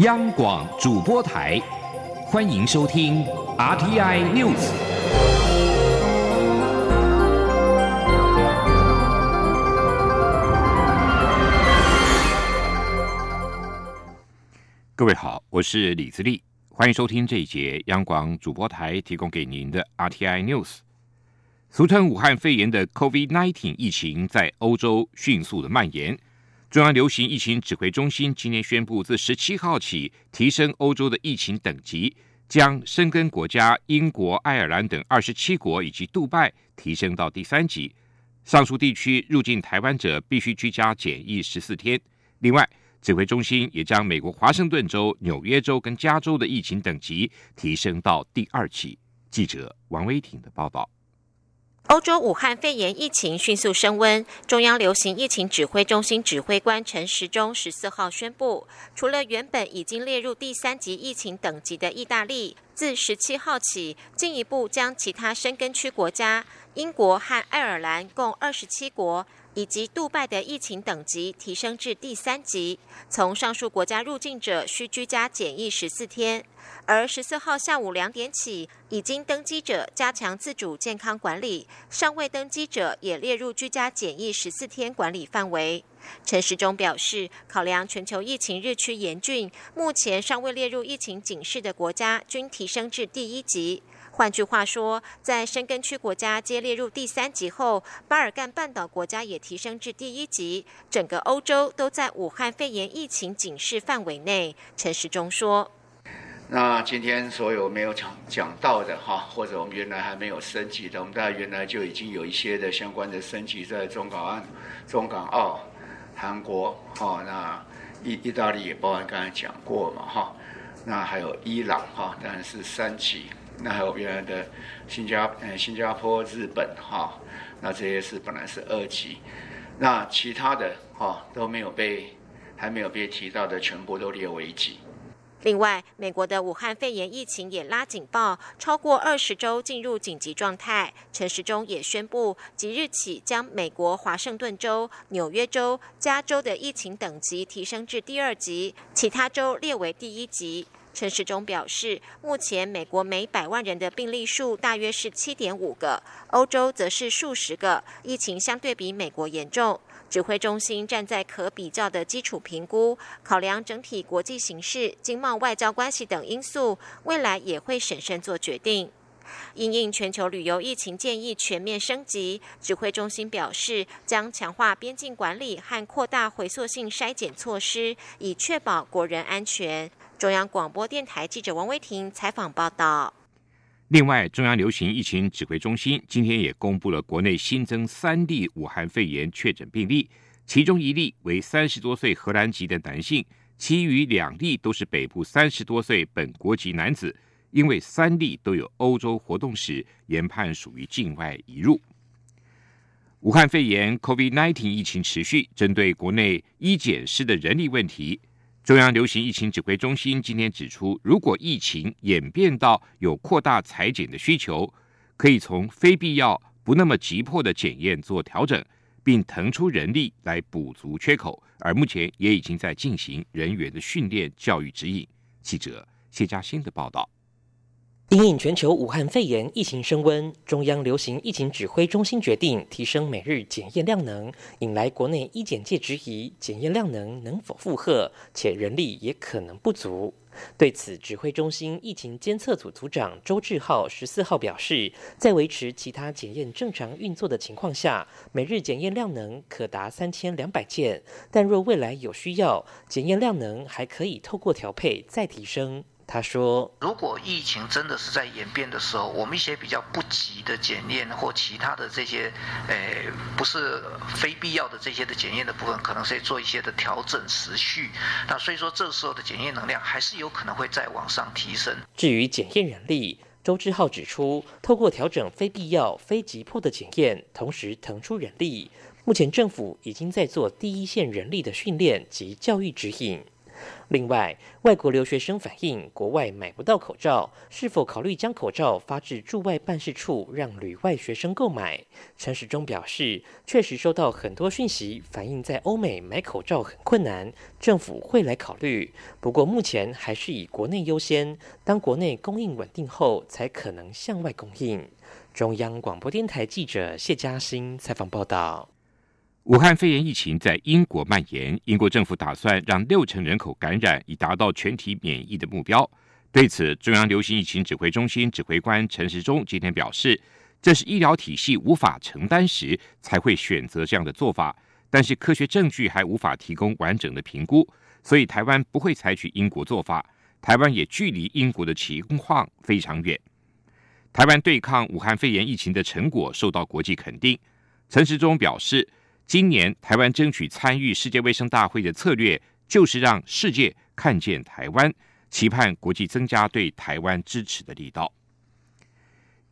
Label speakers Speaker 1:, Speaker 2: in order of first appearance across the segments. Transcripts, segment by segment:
Speaker 1: 央广主播台，欢迎收听 RTI News。各位好，我是李自立，欢迎收听这一节央广主播台提供给您的 RTI News。俗称武汉肺炎的 COVID-19 疫情在欧洲迅速的蔓延。中央流行疫情指挥中心今天宣布，自十七号起提升欧洲的疫情等级，将申根国家英国、爱尔兰等二十七国以及杜拜提升到第三级。上述地区入境台湾者必须居家检疫十四天。另外，指挥中心也将美国华盛顿州、纽约州跟加州的疫情等级提升到第二级。记者王威挺的报道。
Speaker 2: 欧洲武汉肺炎疫情迅速升温，中央流行疫情指挥中心指挥官陈时中十四号宣布，除了原本已经列入第三级疫情等级的意大利，自十七号起进一步将其他深根区国家英国和爱尔兰共二十七国。以及杜拜的疫情等级提升至第三级，从上述国家入境者需居家检疫十四天，而十四号下午两点起，已经登机者加强自主健康管理，尚未登机者也列入居家检疫十四天管理范围。陈时中表示，考量全球疫情日趋严峻，目前尚未列入疫情警示的国家均提升至第一级。换句话说，在深根区国家皆列入第三级后，巴尔干半岛国家也提升至第一级，整个欧洲都在武汉肺炎疫情警示范围内。陈时中说：“
Speaker 3: 那今天所有没有讲讲到的哈，或者我们原来还没有升级的，我们大概原来就已经有一些的相关的升级在中港岸、中港澳、韩国哈，那意意大利也包含刚才讲过嘛哈，那还有伊朗哈，当然是三级。”那还有原来的新加嗯新加坡、日本哈，那这些是本来是二级，那其他的哈都没有被还没有被提到的，全部都列为一级。
Speaker 2: 另外，美国的武汉肺炎疫情也拉警报，超过二十周进入紧急状态。陈时中也宣布，即日起将美国华盛顿州、纽约州、加州的疫情等级提升至第二级，其他州列为第一级。陈时中表示，目前美国每百万人的病例数大约是七点五个，欧洲则是数十个，疫情相对比美国严重。指挥中心站在可比较的基础评估，考量整体国际形势、经贸、外交关系等因素，未来也会审慎做决定。因应全球旅游疫情建议全面升级，指挥中心表示将强化边境管理和扩大回溯性筛检措施，以确保国人安全。中央广播电台记者王威婷采访报道。
Speaker 1: 另外，中央流行疫情指挥中心今天也公布了国内新增三例武汉肺炎确诊病例，其中一例为三十多岁荷兰籍的男性，其余两例都是北部三十多岁本国籍男子。因为三例都有欧洲活动史，研判属于境外移入。武汉肺炎 （COVID-19） 疫情持续，针对国内医检师的人力问题。中央流行疫情指挥中心今天指出，如果疫情演变到有扩大裁剪的需求，可以从非必要、不那么急迫的检验做调整，并腾出人力来补足缺口。而目前也已经在进行人员的训练、教育指引。记者谢佳欣的报道。
Speaker 4: 因应全球武汉肺炎疫情升温，中央流行疫情指挥中心决定提升每日检验量能，引来国内医检界质疑检验量能能否负荷，且人力也可能不足。对此，指挥中心疫情监测组组长周志浩十四号表示，在维持其他检验正常运作的情况下，每日检验量能可达三千两百件，但若未来有需要，检验量能还可以透过调配再提升。他说：“
Speaker 5: 如果疫情真的是在演变的时候，我们一些比较不急的检验或其他的这些，诶，不是非必要的这些的检验的部分，可能是做一些的调整时序。那所以说，这时候的检验能量还是有可能会再往上提升。
Speaker 4: 至于检验人力，周志浩指出，透过调整非必要、非急迫的检验，同时腾出人力，目前政府已经在做第一线人力的训练及教育指引。”另外，外国留学生反映国外买不到口罩，是否考虑将口罩发至驻外办事处，让旅外学生购买？陈时中表示，确实收到很多讯息，反映在欧美买口罩很困难，政府会来考虑。不过目前还是以国内优先，当国内供应稳定后，才可能向外供应。中央广播电台记者谢嘉欣采访报道。
Speaker 1: 武汉肺炎疫情在英国蔓延，英国政府打算让六成人口感染，以达到全体免疫的目标。对此，中央流行疫情指挥中心指挥官陈时中今天表示，这是医疗体系无法承担时才会选择这样的做法，但是科学证据还无法提供完整的评估，所以台湾不会采取英国做法。台湾也距离英国的情况非常远。台湾对抗武汉肺炎疫情的成果受到国际肯定。陈时中表示。今年台湾争取参与世界卫生大会的策略，就是让世界看见台湾，期盼国际增加对台湾支持的力道。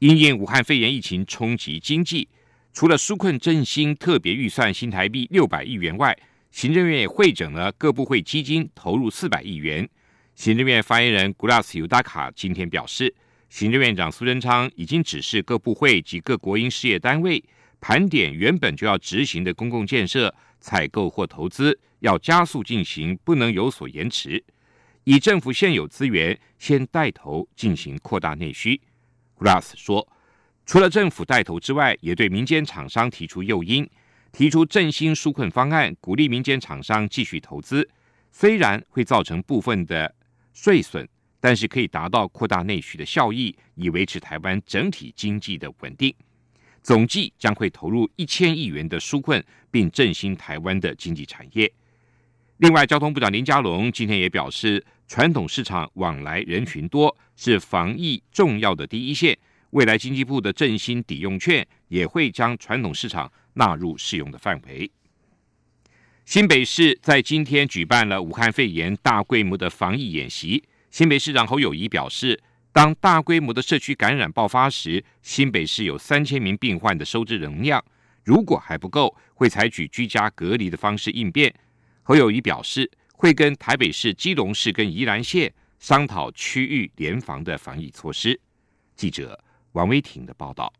Speaker 1: 因应武汉肺炎疫情冲击经济，除了纾困振兴特别预算新台币六百亿元外，行政院也会整了各部会基金，投入四百亿元。行政院发言人古拉斯尤达卡今天表示，行政院长苏贞昌已经指示各部会及各国营事业单位。盘点原本就要执行的公共建设采购或投资，要加速进行，不能有所延迟。以政府现有资源先带头进行扩大内需。Glass 说，除了政府带头之外，也对民间厂商提出诱因，提出振兴纾困方案，鼓励民间厂商继续投资。虽然会造成部分的税损，但是可以达到扩大内需的效益，以维持台湾整体经济的稳定。总计将会投入一千亿元的纾困，并振兴台湾的经济产业。另外，交通部长林佳龙今天也表示，传统市场往来人群多，是防疫重要的第一线。未来经济部的振兴抵用券也会将传统市场纳入适用的范围。新北市在今天举办了武汉肺炎大规模的防疫演习。新北市长侯友谊表示。当大规模的社区感染爆发时，新北市有三千名病患的收治能量，如果还不够，会采取居家隔离的方式应变。侯友谊表示，会跟台北市、基隆市跟宜兰县商讨区域联防的防疫措施。记者王威婷的报道。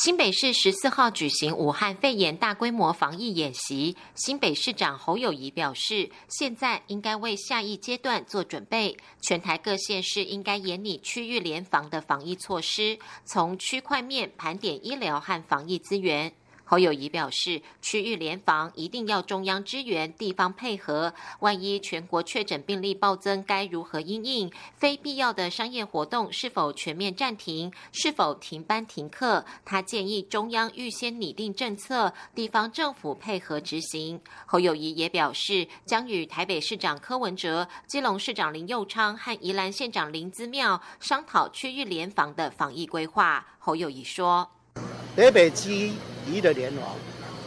Speaker 2: 新北市十四号举行武汉肺炎大规模防疫演习，新北市长侯友谊表示，现在应该为下一阶段做准备，全台各县市应该严拟区域联防的防疫措施，从区块面盘点医疗和防疫资源。侯友谊表示，区域联防一定要中央支援，地方配合。万一全国确诊病例暴增，该如何应应？非必要的商业活动是否全面暂停？是否停班停课？他建议中央预先拟定政策，地方政府配合执行。侯友谊也表示，将与台北市长柯文哲、基隆市长林佑昌和宜兰县长林姿妙商讨区域联防的防疫规划。侯友谊说。
Speaker 6: 北北基一的联网，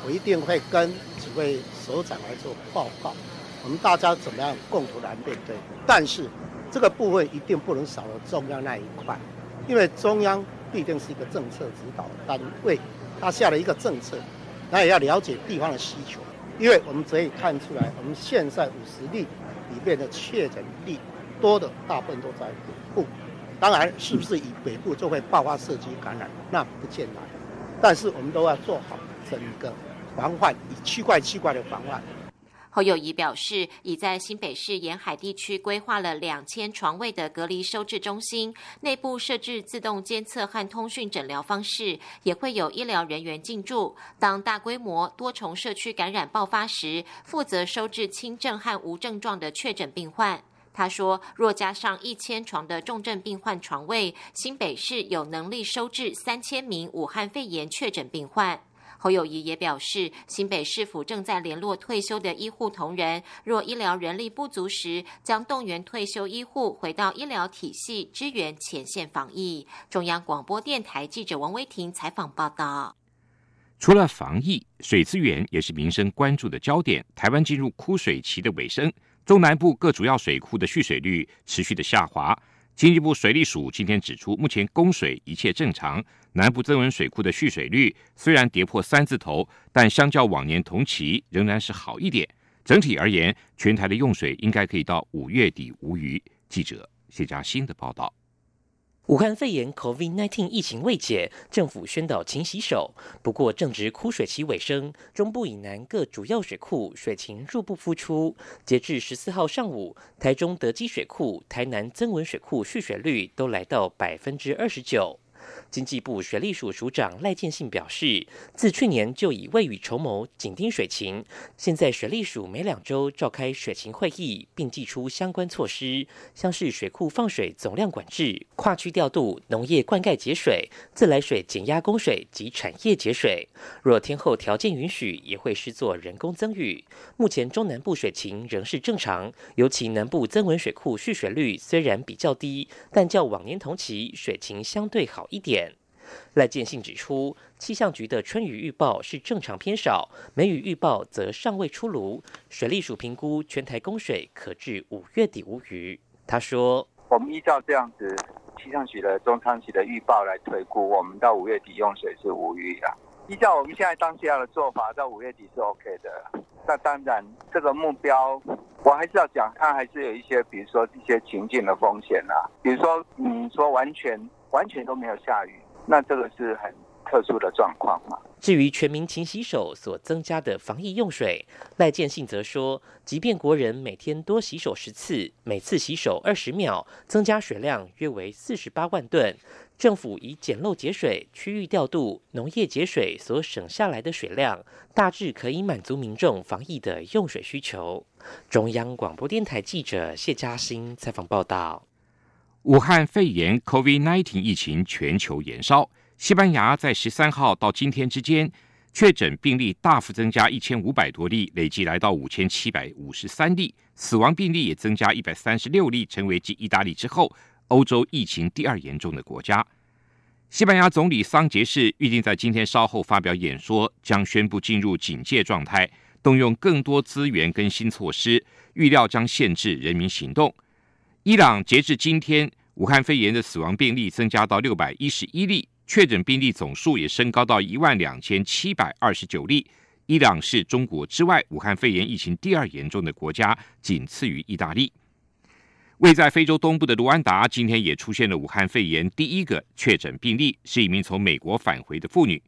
Speaker 6: 我一定会跟几位首长来做报告。我们大家怎么样共同来面对？但是这个部分一定不能少了中央那一块，因为中央必定是一个政策指导单位，他下了一个政策，那也要了解地方的需求。因为我们可以看出来，我们现在五十例里面的确诊例多的大部分都在北部。当然，是不是以北部就会爆发社区感染？那不见得。但是我们都要做好整个防范，以区块区块的防范。
Speaker 2: 侯友谊表示，已在新北市沿海地区规划了两千床位的隔离收治中心，内部设置自动监测和通讯诊疗方式，也会有医疗人员进驻。当大规模多重社区感染爆发时，负责收治轻症和无症状的确诊病患。他说：“若加上一千床的重症病患床位，新北市有能力收治三千名武汉肺炎确诊病患。”侯友谊也表示，新北市府正在联络退休的医护同仁，若医疗人力不足时，将动员退休医护回到医疗体系支援前线防疫。中央广播电台记者王威婷采访报道。
Speaker 1: 除了防疫，水资源也是民生关注的焦点。台湾进入枯水期的尾声。中南部各主要水库的蓄水率持续的下滑。经济部水利署今天指出，目前供水一切正常。南部增温水库的蓄水率虽然跌破三字头，但相较往年同期仍然是好一点。整体而言，全台的用水应该可以到五月底无虞。记者谢佳欣的报道。
Speaker 4: 武汉肺炎 （COVID-19） 疫情未解，政府宣导勤洗手。不过，正值枯水期尾声，中部以南各主要水库水情入不敷出。截至十四号上午，台中德基水库、台南增文水库蓄水率都来到百分之二十九。经济部水利署署长赖建信表示，自去年就已未雨绸缪，紧盯水情。现在水利署每两周召开水情会议，并寄出相关措施，像是水库放水总量管制、跨区调度、农业灌溉节水、自来水减压供水及产业节水。若天后条件允许，也会施作人工增雨。目前中南部水情仍是正常，尤其南部增文水库蓄水率虽然比较低，但较往年同期水情相对好一点。赖建信指出，气象局的春雨预报是正常偏少，梅雨预报则尚未出炉。水利署评估全台供水可至五月底无虞。他说：“
Speaker 7: 我们依照这样子气象局的中长期的预报来推估，我们到五月底用水是无虞的。依照我们现在当下的做法，到五月底是 OK 的。那当然，这个目标我还是要讲，它还是有一些，比如说一些情境的风险啊，比如说你说完全完全都没有下雨。”那这个是很特殊的状况嘛？
Speaker 4: 至于全民勤洗手所增加的防疫用水，赖建信则说，即便国人每天多洗手十次，每次洗手二十秒，增加水量约为四十八万吨。政府以简陋节水、区域调度、农业节水所省下来的水量，大致可以满足民众防疫的用水需求。中央广播电台记者谢嘉欣采访报道。
Speaker 1: 武汉肺炎 （COVID-19） 疫情全球延烧，西班牙在十三号到今天之间确诊病例大幅增加一千五百多例，累计来到五千七百五十三例，死亡病例也增加一百三十六例，成为继意大利之后欧洲疫情第二严重的国家。西班牙总理桑杰士预定在今天稍后发表演说，将宣布进入警戒状态，动用更多资源跟新措施，预料将限制人民行动。伊朗截至今天，武汉肺炎的死亡病例增加到六百一十一例，确诊病例总数也升高到一万两千七百二十九例。伊朗是中国之外武汉肺炎疫情第二严重的国家，仅次于意大利。位在非洲东部的卢安达今天也出现了武汉肺炎第一个确诊病例，是一名从美国返回的妇女。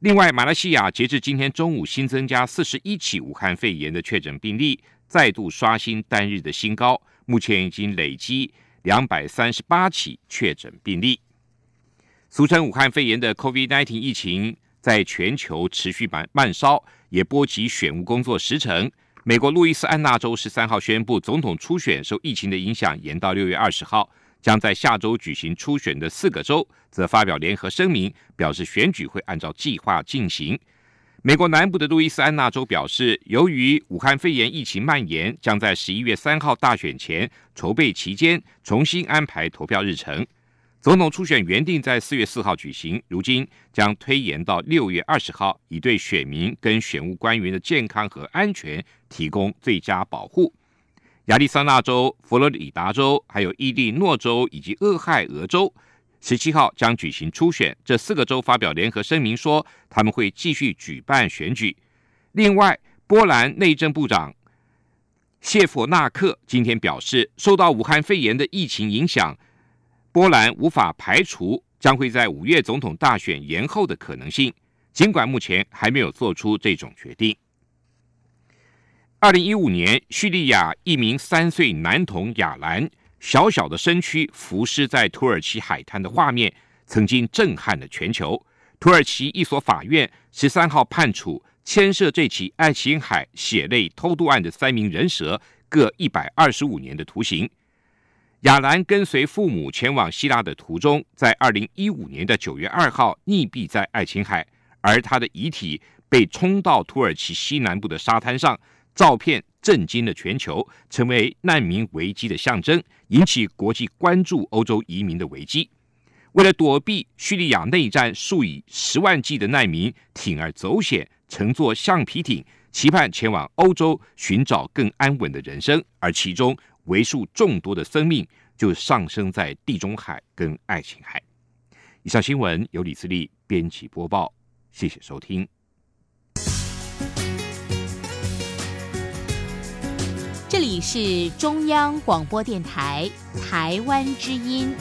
Speaker 1: 另外，马来西亚截至今天中午新增加四十一起武汉肺炎的确诊病例，再度刷新单日的新高。目前已经累积两百三十八起确诊病例。俗称武汉肺炎的 COVID-19 疫情在全球持续慢慢烧，也波及选务工作时程。美国路易斯安那州十三号宣布，总统初选受疫情的影响延到六月二十号，将在下周举行初选的四个州则发表联合声明，表示选举会按照计划进行。美国南部的路易斯安那州表示，由于武汉肺炎疫情蔓延，将在十一月三号大选前筹备期间重新安排投票日程。总统初选原定在四月四号举行，如今将推延到六月二十号，以对选民跟选务官员的健康和安全提供最佳保护。亚利桑那州、佛罗里达州、还有伊利诺州以及俄亥俄州。十七号将举行初选，这四个州发表联合声明说，他们会继续举办选举。另外，波兰内政部长谢弗纳克今天表示，受到武汉肺炎的疫情影响，波兰无法排除将会在五月总统大选延后的可能性，尽管目前还没有做出这种决定。二零一五年，叙利亚一名三岁男童亚兰。小小的身躯浮尸在土耳其海滩的画面，曾经震撼了全球。土耳其一所法院十三号判处牵涉这起爱琴海血泪偷渡案的三名人蛇各一百二十五年的徒刑。亚兰跟随父母前往希腊的途中，在二零一五年的九月二号溺毙在爱琴海，而他的遗体被冲到土耳其西南部的沙滩上。照片震惊了全球，成为难民危机的象征，引起国际关注欧洲移民的危机。为了躲避叙利亚内战，数以十万计的难民铤而走险，乘坐橡皮艇，期盼前往欧洲寻找更安稳的人生。而其中为数众多的生命就上升在地中海跟爱琴海。以上新闻由李自力编辑播报，谢谢收听。
Speaker 8: 这里是中央广播电台台湾之音。